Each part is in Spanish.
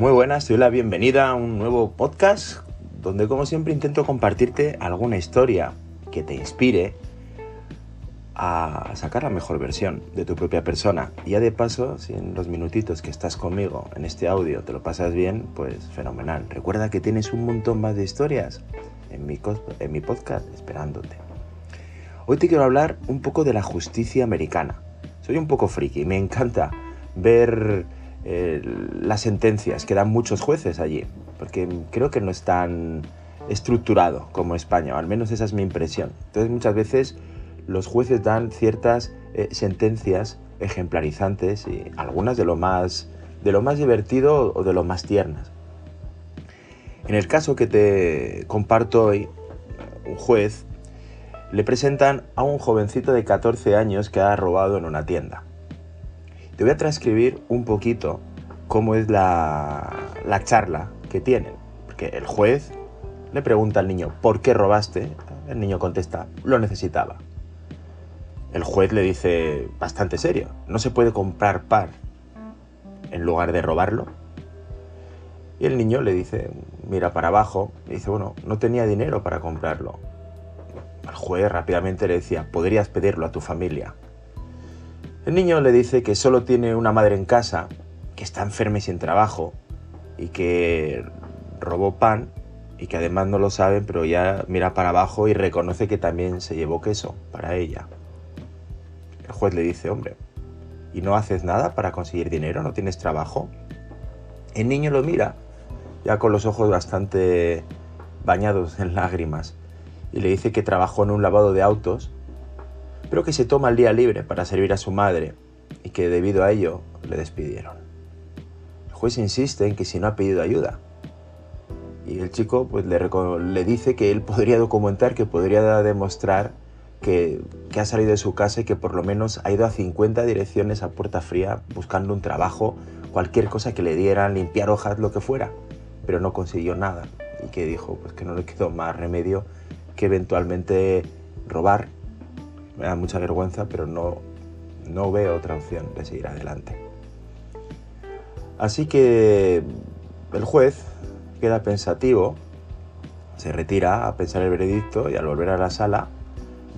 Muy buenas, doy la bienvenida a un nuevo podcast donde como siempre intento compartirte alguna historia que te inspire a sacar la mejor versión de tu propia persona. Y ya de paso, si en los minutitos que estás conmigo en este audio te lo pasas bien, pues fenomenal. Recuerda que tienes un montón más de historias en mi, en mi podcast esperándote. Hoy te quiero hablar un poco de la justicia americana. Soy un poco friki, me encanta ver las sentencias que dan muchos jueces allí, porque creo que no es tan estructurado como España, o al menos esa es mi impresión. Entonces muchas veces los jueces dan ciertas eh, sentencias ejemplarizantes y algunas de lo más de lo más divertido o de lo más tiernas. En el caso que te comparto hoy, un juez le presentan a un jovencito de 14 años que ha robado en una tienda. Te voy a transcribir un poquito cómo es la, la charla que tienen. Porque el juez le pregunta al niño, ¿por qué robaste? El niño contesta, lo necesitaba. El juez le dice, bastante serio, ¿no se puede comprar par en lugar de robarlo? Y el niño le dice, mira para abajo, y dice, bueno, no tenía dinero para comprarlo. El juez rápidamente le decía, podrías pedirlo a tu familia. El niño le dice que solo tiene una madre en casa, que está enferma y sin trabajo, y que robó pan, y que además no lo saben, pero ya mira para abajo y reconoce que también se llevó queso para ella. El juez le dice, hombre, ¿y no haces nada para conseguir dinero? ¿No tienes trabajo? El niño lo mira, ya con los ojos bastante bañados en lágrimas, y le dice que trabajó en un lavado de autos pero que se toma el día libre para servir a su madre y que debido a ello le despidieron. El juez insiste en que si no ha pedido ayuda. Y el chico pues, le, le dice que él podría documentar, que podría demostrar que, que, ha salido de su casa y que por lo menos ha ido a 50 direcciones a puerta fría buscando un trabajo, cualquier cosa que le dieran, limpiar hojas, lo que fuera, pero no consiguió nada. Y que dijo pues, que no le quedó más remedio que eventualmente robar me da mucha vergüenza, pero no, no veo otra opción de seguir adelante. Así que el juez queda pensativo, se retira a pensar el veredicto y al volver a la sala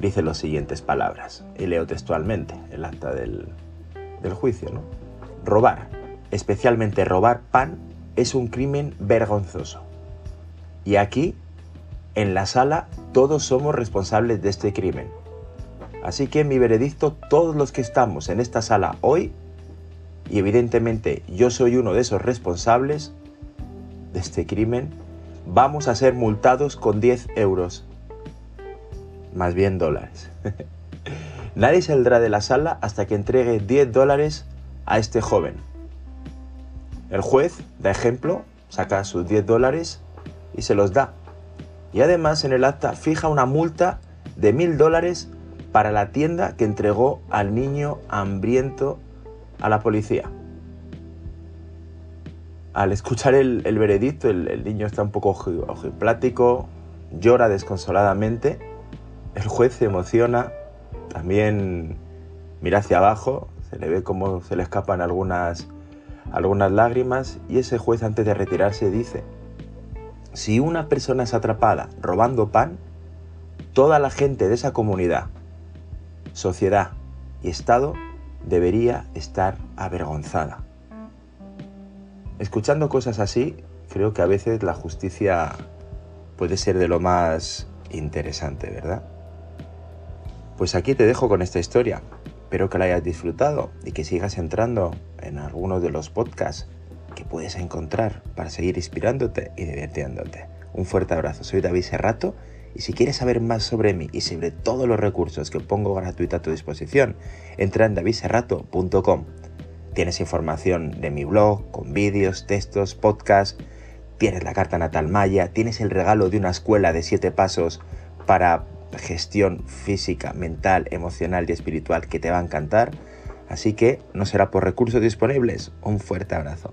dice las siguientes palabras, y leo textualmente el acta del, del juicio. ¿no? Robar, especialmente robar pan, es un crimen vergonzoso. Y aquí, en la sala, todos somos responsables de este crimen Así que mi veredicto, todos los que estamos en esta sala hoy, y evidentemente yo soy uno de esos responsables de este crimen, vamos a ser multados con 10 euros. Más bien dólares. Nadie saldrá de la sala hasta que entregue 10 dólares a este joven. El juez da ejemplo, saca sus 10 dólares y se los da. Y además en el acta fija una multa de 1000 dólares para la tienda que entregó al niño hambriento a la policía. Al escuchar el, veredicto, el, niño está un poco ojiplático, llora desconsoladamente, el juez se emociona, también mira hacia abajo, se le ve como se le escapan algunas, algunas lágrimas y ese juez antes de retirarse dice, si una persona es atrapada robando pan, toda la gente de esa comunidad sociedad y Estado debería estar avergonzada. Escuchando cosas así, creo que a veces la justicia puede ser de lo más interesante, ¿verdad? Pues aquí te dejo con esta historia. Espero que la hayas disfrutado y que sigas entrando en algunos de los podcasts que puedes encontrar para seguir inspirándote y divirtiéndote. Un fuerte abrazo. Soy David Serrato y si quieres saber más sobre mí y sobre todos los recursos que pongo gratuita a tu disposición, entra en davidserrato.com. Tienes información de mi blog, con vídeos, textos, podcasts, tienes la carta natal maya, tienes el regalo de una escuela de siete pasos para gestión física, mental, emocional y espiritual que te va a encantar. Así que no será por recursos disponibles. Un fuerte abrazo.